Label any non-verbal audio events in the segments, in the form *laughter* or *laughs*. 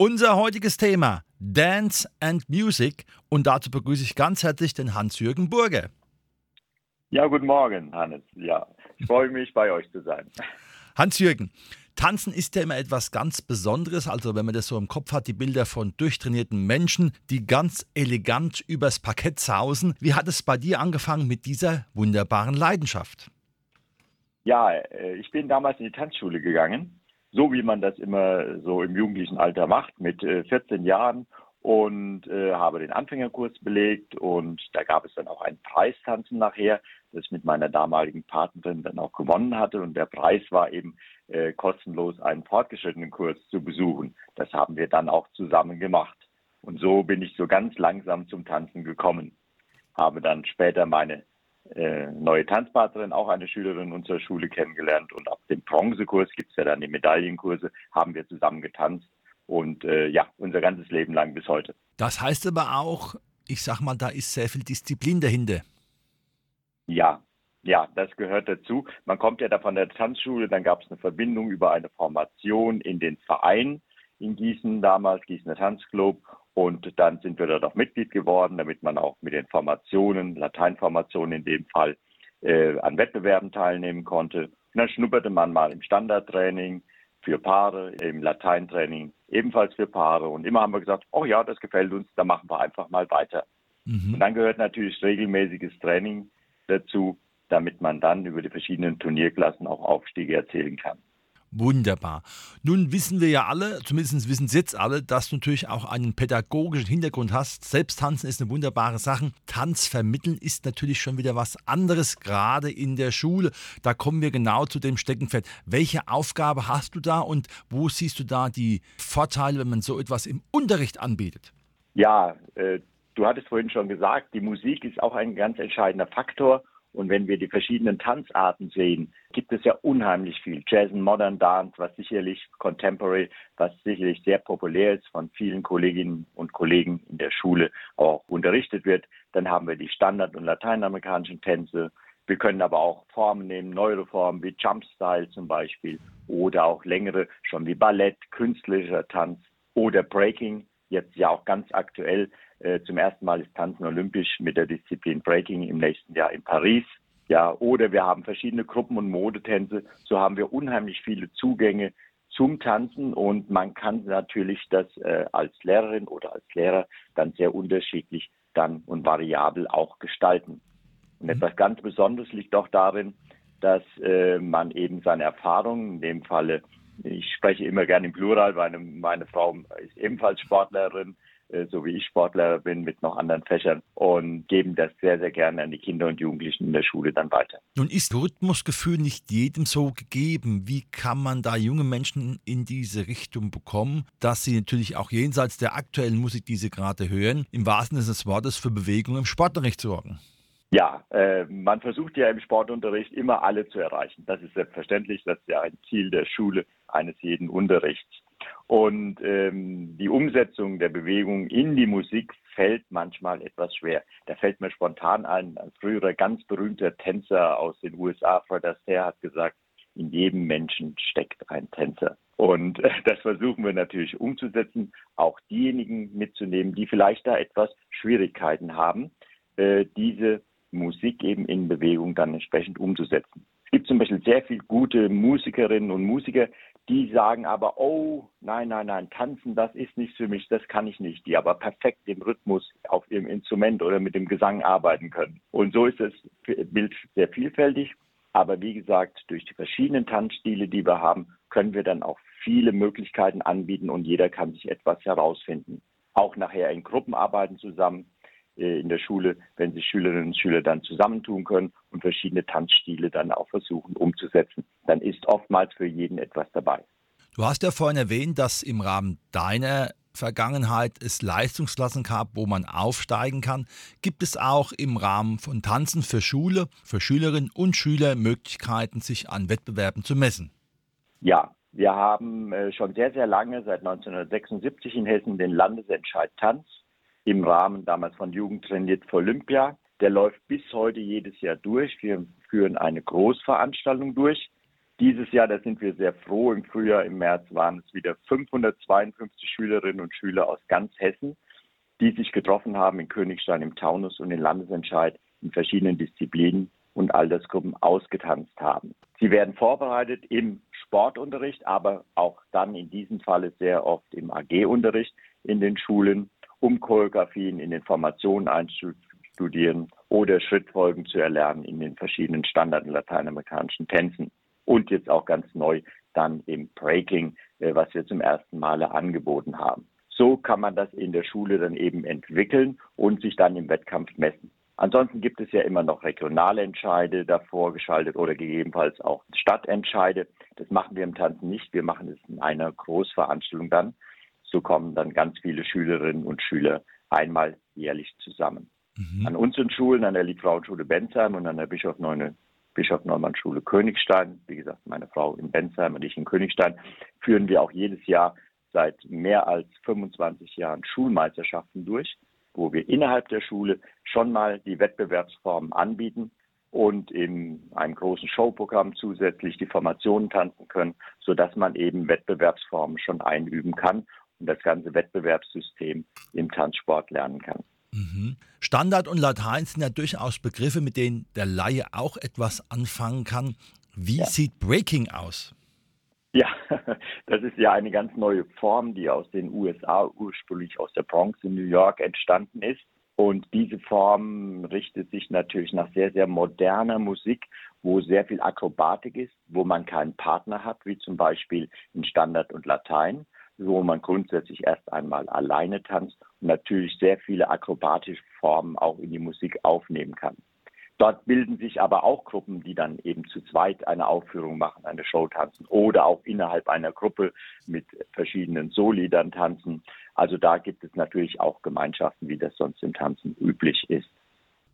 Unser heutiges Thema Dance and Music und dazu begrüße ich ganz herzlich den Hans-Jürgen Burger. Ja, guten Morgen, Hannes. Ja, ich freue mich, bei euch zu sein. Hans-Jürgen, Tanzen ist ja immer etwas ganz Besonderes. Also, wenn man das so im Kopf hat, die Bilder von durchtrainierten Menschen, die ganz elegant übers Parkett sausen. Wie hat es bei dir angefangen mit dieser wunderbaren Leidenschaft? Ja, äh, ich bin damals in die Tanzschule gegangen, so wie man das immer so im jugendlichen Alter macht, mit 14 äh, Jahren und äh, habe den Anfängerkurs belegt und da gab es dann auch ein Preistanzen nachher, das ich mit meiner damaligen Partnerin dann auch gewonnen hatte und der Preis war eben äh, kostenlos einen fortgeschrittenen Kurs zu besuchen. Das haben wir dann auch zusammen gemacht und so bin ich so ganz langsam zum Tanzen gekommen. Habe dann später meine neue Tanzpartnerin, auch eine Schülerin unserer Schule kennengelernt. Und ab dem Bronzekurs gibt es ja dann die Medaillenkurse, haben wir zusammen getanzt. Und äh, ja, unser ganzes Leben lang bis heute. Das heißt aber auch, ich sag mal, da ist sehr viel Disziplin dahinter. Ja, ja, das gehört dazu. Man kommt ja da von der Tanzschule, dann gab es eine Verbindung über eine Formation in den Verein in Gießen damals, Gießener Tanzclub. Und dann sind wir dort auch Mitglied geworden, damit man auch mit den Formationen, Lateinformationen in dem Fall, äh, an Wettbewerben teilnehmen konnte. Und dann schnupperte man mal im Standardtraining für Paare, im Lateintraining ebenfalls für Paare. Und immer haben wir gesagt, oh ja, das gefällt uns, da machen wir einfach mal weiter. Mhm. Und dann gehört natürlich regelmäßiges Training dazu, damit man dann über die verschiedenen Turnierklassen auch Aufstiege erzielen kann. Wunderbar. Nun wissen wir ja alle, zumindest wissen es jetzt alle, dass du natürlich auch einen pädagogischen Hintergrund hast. Selbst tanzen ist eine wunderbare Sache. Tanz vermitteln ist natürlich schon wieder was anderes, gerade in der Schule. Da kommen wir genau zu dem Steckenpferd. Welche Aufgabe hast du da und wo siehst du da die Vorteile, wenn man so etwas im Unterricht anbietet? Ja, äh, du hattest vorhin schon gesagt, die Musik ist auch ein ganz entscheidender Faktor. Und wenn wir die verschiedenen Tanzarten sehen, gibt es ja unheimlich viel. Jazz und Modern Dance, was sicherlich Contemporary, was sicherlich sehr populär ist, von vielen Kolleginnen und Kollegen in der Schule auch unterrichtet wird. Dann haben wir die Standard- und lateinamerikanischen Tänze. Wir können aber auch Formen nehmen, neuere Formen wie Jumpstyle zum Beispiel oder auch längere, schon wie Ballett, künstlicher Tanz oder Breaking, jetzt ja auch ganz aktuell zum ersten Mal ist Tanzen olympisch mit der Disziplin Breaking im nächsten Jahr in Paris. Ja, oder wir haben verschiedene Gruppen- und Modetänze. So haben wir unheimlich viele Zugänge zum Tanzen und man kann natürlich das äh, als Lehrerin oder als Lehrer dann sehr unterschiedlich dann und variabel auch gestalten. Und mhm. etwas ganz Besonderes liegt auch darin, dass äh, man eben seine Erfahrungen, in dem Falle, ich spreche immer gerne im Plural, weil meine, meine Frau ist ebenfalls Sportlerin, äh, so wie ich Sportlehrer bin, mit noch anderen Fächern und geben das sehr, sehr gerne an die Kinder und Jugendlichen in der Schule dann weiter. Nun ist Rhythmusgefühl nicht jedem so gegeben. Wie kann man da junge Menschen in diese Richtung bekommen, dass sie natürlich auch jenseits der aktuellen Musik, die sie gerade hören, im wahrsten Sinne des Wortes für Bewegung im Sportunterricht sorgen? Ja, äh, man versucht ja im Sportunterricht immer alle zu erreichen. Das ist selbstverständlich, das ist ja ein Ziel der Schule, eines jeden Unterrichts. Und ähm, die Umsetzung der Bewegung in die Musik fällt manchmal etwas schwer. Da fällt mir spontan ein, ein früherer ganz berühmter Tänzer aus den USA, Fred Astaire, hat gesagt, in jedem Menschen steckt ein Tänzer. Und äh, *laughs* das versuchen wir natürlich umzusetzen, auch diejenigen mitzunehmen, die vielleicht da etwas Schwierigkeiten haben, äh, diese Musik eben in Bewegung dann entsprechend umzusetzen. Es gibt zum Beispiel sehr viele gute Musikerinnen und Musiker, die sagen aber, oh, nein, nein, nein, tanzen, das ist nicht für mich, das kann ich nicht, die aber perfekt im Rhythmus auf ihrem Instrument oder mit dem Gesang arbeiten können. Und so ist das Bild sehr vielfältig. Aber wie gesagt, durch die verschiedenen Tanzstile, die wir haben, können wir dann auch viele Möglichkeiten anbieten und jeder kann sich etwas herausfinden. Auch nachher in Gruppen arbeiten zusammen. Äh, in der Schule, wenn sich Schülerinnen und Schüler dann zusammentun können und verschiedene Tanzstile dann auch versuchen umzusetzen. Dann ist oftmals für jeden etwas dabei. Du hast ja vorhin erwähnt, dass im Rahmen deiner Vergangenheit es Leistungsklassen gab, wo man aufsteigen kann, gibt es auch im Rahmen von Tanzen für Schule, für Schülerinnen und Schüler Möglichkeiten, sich an Wettbewerben zu messen. Ja, wir haben äh, schon sehr, sehr lange, seit 1976 in Hessen, den Landesentscheid Tanz im Rahmen damals von Jugend trainiert für Olympia. Der läuft bis heute jedes Jahr durch. Wir führen eine Großveranstaltung durch. Dieses Jahr, da sind wir sehr froh. Im Frühjahr, im März waren es wieder 552 Schülerinnen und Schüler aus ganz Hessen, die sich getroffen haben in Königstein im Taunus und den Landesentscheid in verschiedenen Disziplinen und Altersgruppen ausgetanzt haben. Sie werden vorbereitet im Sportunterricht, aber auch dann in diesem Falle sehr oft im AG-Unterricht in den Schulen, um Choreografien in den Formationen einzustudieren oder Schrittfolgen zu erlernen in den verschiedenen Standard- lateinamerikanischen Tänzen. Und jetzt auch ganz neu dann im Breaking, äh, was wir zum ersten Male angeboten haben. So kann man das in der Schule dann eben entwickeln und sich dann im Wettkampf messen. Ansonsten gibt es ja immer noch regionale Entscheide davor geschaltet oder gegebenenfalls auch Stadtentscheide. Das machen wir im Tanzen nicht. Wir machen es in einer Großveranstaltung dann. So kommen dann ganz viele Schülerinnen und Schüler einmal jährlich zusammen. Mhm. An unseren Schulen, an der Liedfrauenschule Bensheim und an der Bischof, Neune, Bischof Neumann Schule Königstein, wie gesagt, meine Frau in Bensheim und ich in Königstein, führen wir auch jedes Jahr seit mehr als 25 Jahren Schulmeisterschaften durch wo wir innerhalb der Schule schon mal die Wettbewerbsformen anbieten und in einem großen Showprogramm zusätzlich die Formationen tanzen können, sodass man eben Wettbewerbsformen schon einüben kann und das ganze Wettbewerbssystem im Tanzsport lernen kann. Mhm. Standard und Latein sind ja durchaus Begriffe, mit denen der Laie auch etwas anfangen kann. Wie ja. sieht Breaking aus? Ja, *laughs* das ist ja eine ganz neue Form, die aus den USA ursprünglich aus der Bronx in New York entstanden ist. Und diese Form richtet sich natürlich nach sehr, sehr moderner Musik, wo sehr viel Akrobatik ist, wo man keinen Partner hat, wie zum Beispiel in Standard und Latein, wo man grundsätzlich erst einmal alleine tanzt und natürlich sehr viele akrobatische Formen auch in die Musik aufnehmen kann. Dort bilden sich aber auch Gruppen, die dann eben zu zweit eine Aufführung machen, eine Show tanzen oder auch innerhalb einer Gruppe mit verschiedenen Soliedern tanzen. Also da gibt es natürlich auch Gemeinschaften, wie das sonst im Tanzen üblich ist.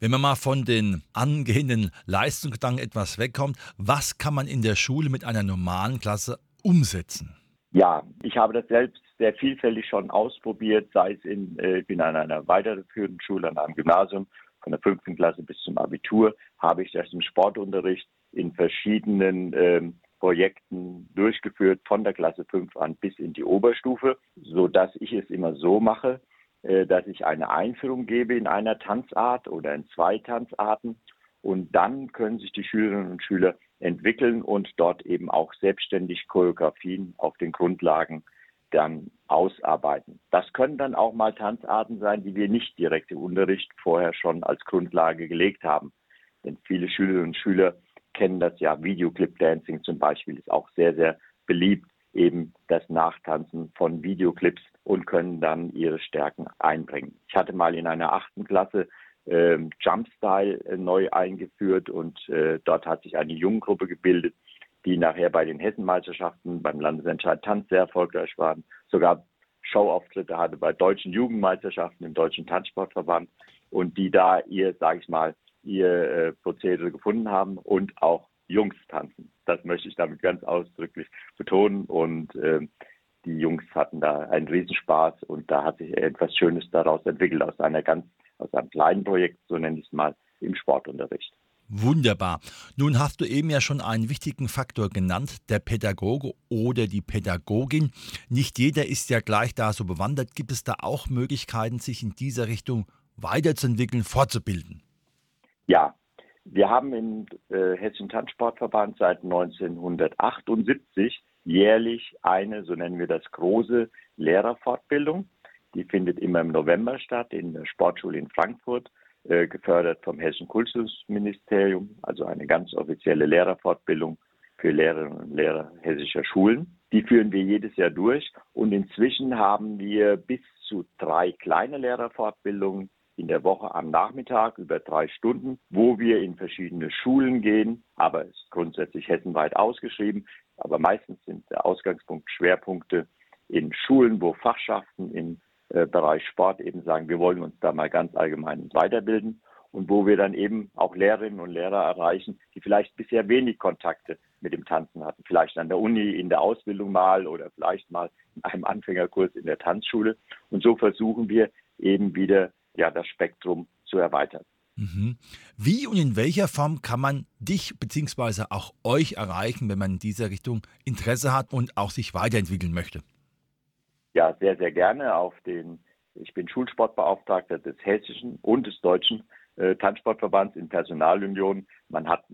Wenn man mal von den angehenden Leistungsgedanken etwas wegkommt, was kann man in der Schule mit einer normalen Klasse umsetzen? Ja, ich habe das selbst sehr vielfältig schon ausprobiert, sei es in, äh, bin an einer weiterführenden Schule, an einem Gymnasium von der fünften Klasse bis zum Abitur habe ich das im Sportunterricht in verschiedenen ähm, Projekten durchgeführt, von der Klasse 5 an bis in die Oberstufe, so dass ich es immer so mache, äh, dass ich eine Einführung gebe in einer Tanzart oder in zwei Tanzarten. Und dann können sich die Schülerinnen und Schüler entwickeln und dort eben auch selbstständig Choreografien auf den Grundlagen dann ausarbeiten. Das können dann auch mal Tanzarten sein, die wir nicht direkt im Unterricht vorher schon als Grundlage gelegt haben. Denn viele Schülerinnen und Schüler kennen das ja. Videoclip Dancing zum Beispiel ist auch sehr, sehr beliebt, eben das Nachtanzen von Videoclips und können dann ihre Stärken einbringen. Ich hatte mal in einer achten Klasse äh, Jumpstyle äh, neu eingeführt und äh, dort hat sich eine Junggruppe gebildet, die nachher bei den Hessenmeisterschaften beim Landesentscheid Tanz sehr erfolgreich waren, sogar Showauftritte hatte bei deutschen Jugendmeisterschaften im Deutschen Tanzsportverband und die da ihr, sage ich mal, ihr äh, Prozedere gefunden haben und auch Jungs tanzen. Das möchte ich damit ganz ausdrücklich betonen und äh, die Jungs hatten da einen Riesenspaß und da hat sich etwas Schönes daraus entwickelt aus einer ganz, aus einem kleinen Projekt, so nenne ich es mal, im Sportunterricht. Wunderbar. Nun hast du eben ja schon einen wichtigen Faktor genannt, der Pädagoge oder die Pädagogin. Nicht jeder ist ja gleich da so bewandert. Gibt es da auch Möglichkeiten, sich in dieser Richtung weiterzuentwickeln, fortzubilden? Ja, wir haben im äh, Hessischen Tanzsportverband seit 1978 jährlich eine, so nennen wir das, große Lehrerfortbildung. Die findet immer im November statt in der Sportschule in Frankfurt. Äh, gefördert vom Hessischen Kultusministerium, also eine ganz offizielle Lehrerfortbildung für Lehrerinnen und Lehrer hessischer Schulen. Die führen wir jedes Jahr durch und inzwischen haben wir bis zu drei kleine Lehrerfortbildungen in der Woche am Nachmittag über drei Stunden, wo wir in verschiedene Schulen gehen, aber es ist grundsätzlich hessenweit ausgeschrieben, aber meistens sind der Ausgangspunkt Schwerpunkte in Schulen, wo Fachschaften im äh, Bereich Sport eben sagen, wir wollen uns da mal ganz allgemein weiterbilden und wo wir dann eben auch Lehrerinnen und Lehrer erreichen, die vielleicht bisher wenig Kontakte mit dem Tanzen hatten. Vielleicht an der Uni, in der Ausbildung mal oder vielleicht mal in einem Anfängerkurs in der Tanzschule. Und so versuchen wir eben wieder ja, das Spektrum zu erweitern. Mhm. Wie und in welcher Form kann man dich bzw. auch euch erreichen, wenn man in dieser Richtung Interesse hat und auch sich weiterentwickeln möchte? Ja, sehr, sehr gerne auf den, ich bin Schulsportbeauftragter des Hessischen und des Deutschen äh, Tanzsportverbands in Personalunion. Man hat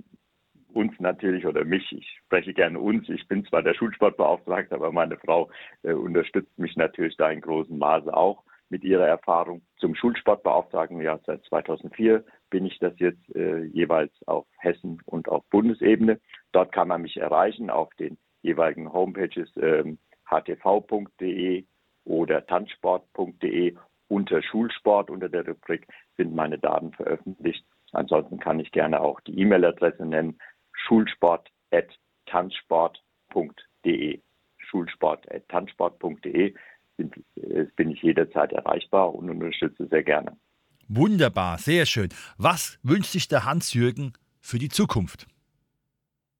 uns natürlich oder mich, ich spreche gerne uns, ich bin zwar der Schulsportbeauftragte, aber meine Frau äh, unterstützt mich natürlich da in großem Maße auch mit ihrer Erfahrung zum Schulsportbeauftragten. Ja, seit 2004 bin ich das jetzt äh, jeweils auf Hessen und auf Bundesebene. Dort kann man mich erreichen auf den jeweiligen Homepages äh, htv.de oder tanzsport.de. Unter Schulsport, unter der Rubrik sind meine Daten veröffentlicht. Ansonsten kann ich gerne auch die E-Mail-Adresse nennen, schulsport.tanzsport.de. Schulsport.tanzsport.de bin ich jederzeit erreichbar und unterstütze sehr gerne. Wunderbar, sehr schön. Was wünscht sich der Hans-Jürgen für die Zukunft?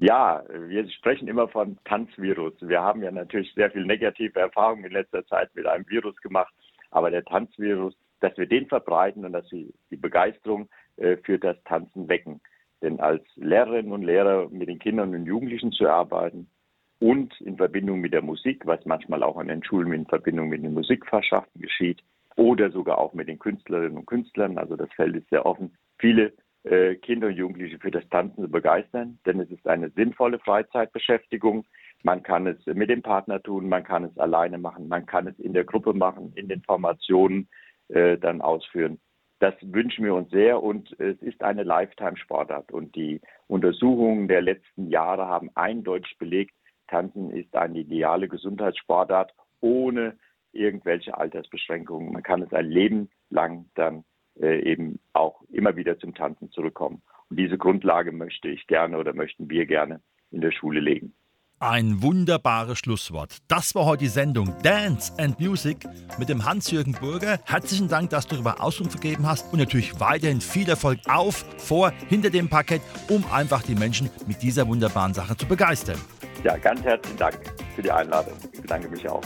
Ja, wir sprechen immer von Tanzvirus. Wir haben ja natürlich sehr viel negative Erfahrungen in letzter Zeit mit einem Virus gemacht, aber der Tanzvirus, dass wir den verbreiten und dass wir die Begeisterung äh, für das Tanzen wecken. Denn als Lehrerinnen und Lehrer mit den Kindern und Jugendlichen zu arbeiten, und in Verbindung mit der Musik, was manchmal auch an den Schulen in Verbindung mit den Musikfachschaften geschieht oder sogar auch mit den Künstlerinnen und Künstlern. Also das Feld ist sehr offen. Viele äh, Kinder und Jugendliche für das Tanzen zu begeistern, denn es ist eine sinnvolle Freizeitbeschäftigung. Man kann es mit dem Partner tun, man kann es alleine machen, man kann es in der Gruppe machen, in den Formationen äh, dann ausführen. Das wünschen wir uns sehr und es ist eine Lifetime-Sportart. Und die Untersuchungen der letzten Jahre haben eindeutig belegt, Tanzen ist eine ideale Gesundheitssportart ohne irgendwelche Altersbeschränkungen. Man kann es ein Leben lang dann eben auch immer wieder zum Tanzen zurückkommen. Und diese Grundlage möchte ich gerne oder möchten wir gerne in der Schule legen. Ein wunderbares Schlusswort. Das war heute die Sendung Dance and Music mit dem Hans-Jürgen Burger. Herzlichen Dank, dass du darüber Auskunft gegeben hast und natürlich weiterhin viel Erfolg auf, vor, hinter dem Parkett, um einfach die Menschen mit dieser wunderbaren Sache zu begeistern. Ja, ganz herzlichen Dank für die Einladung. Ich bedanke mich auch.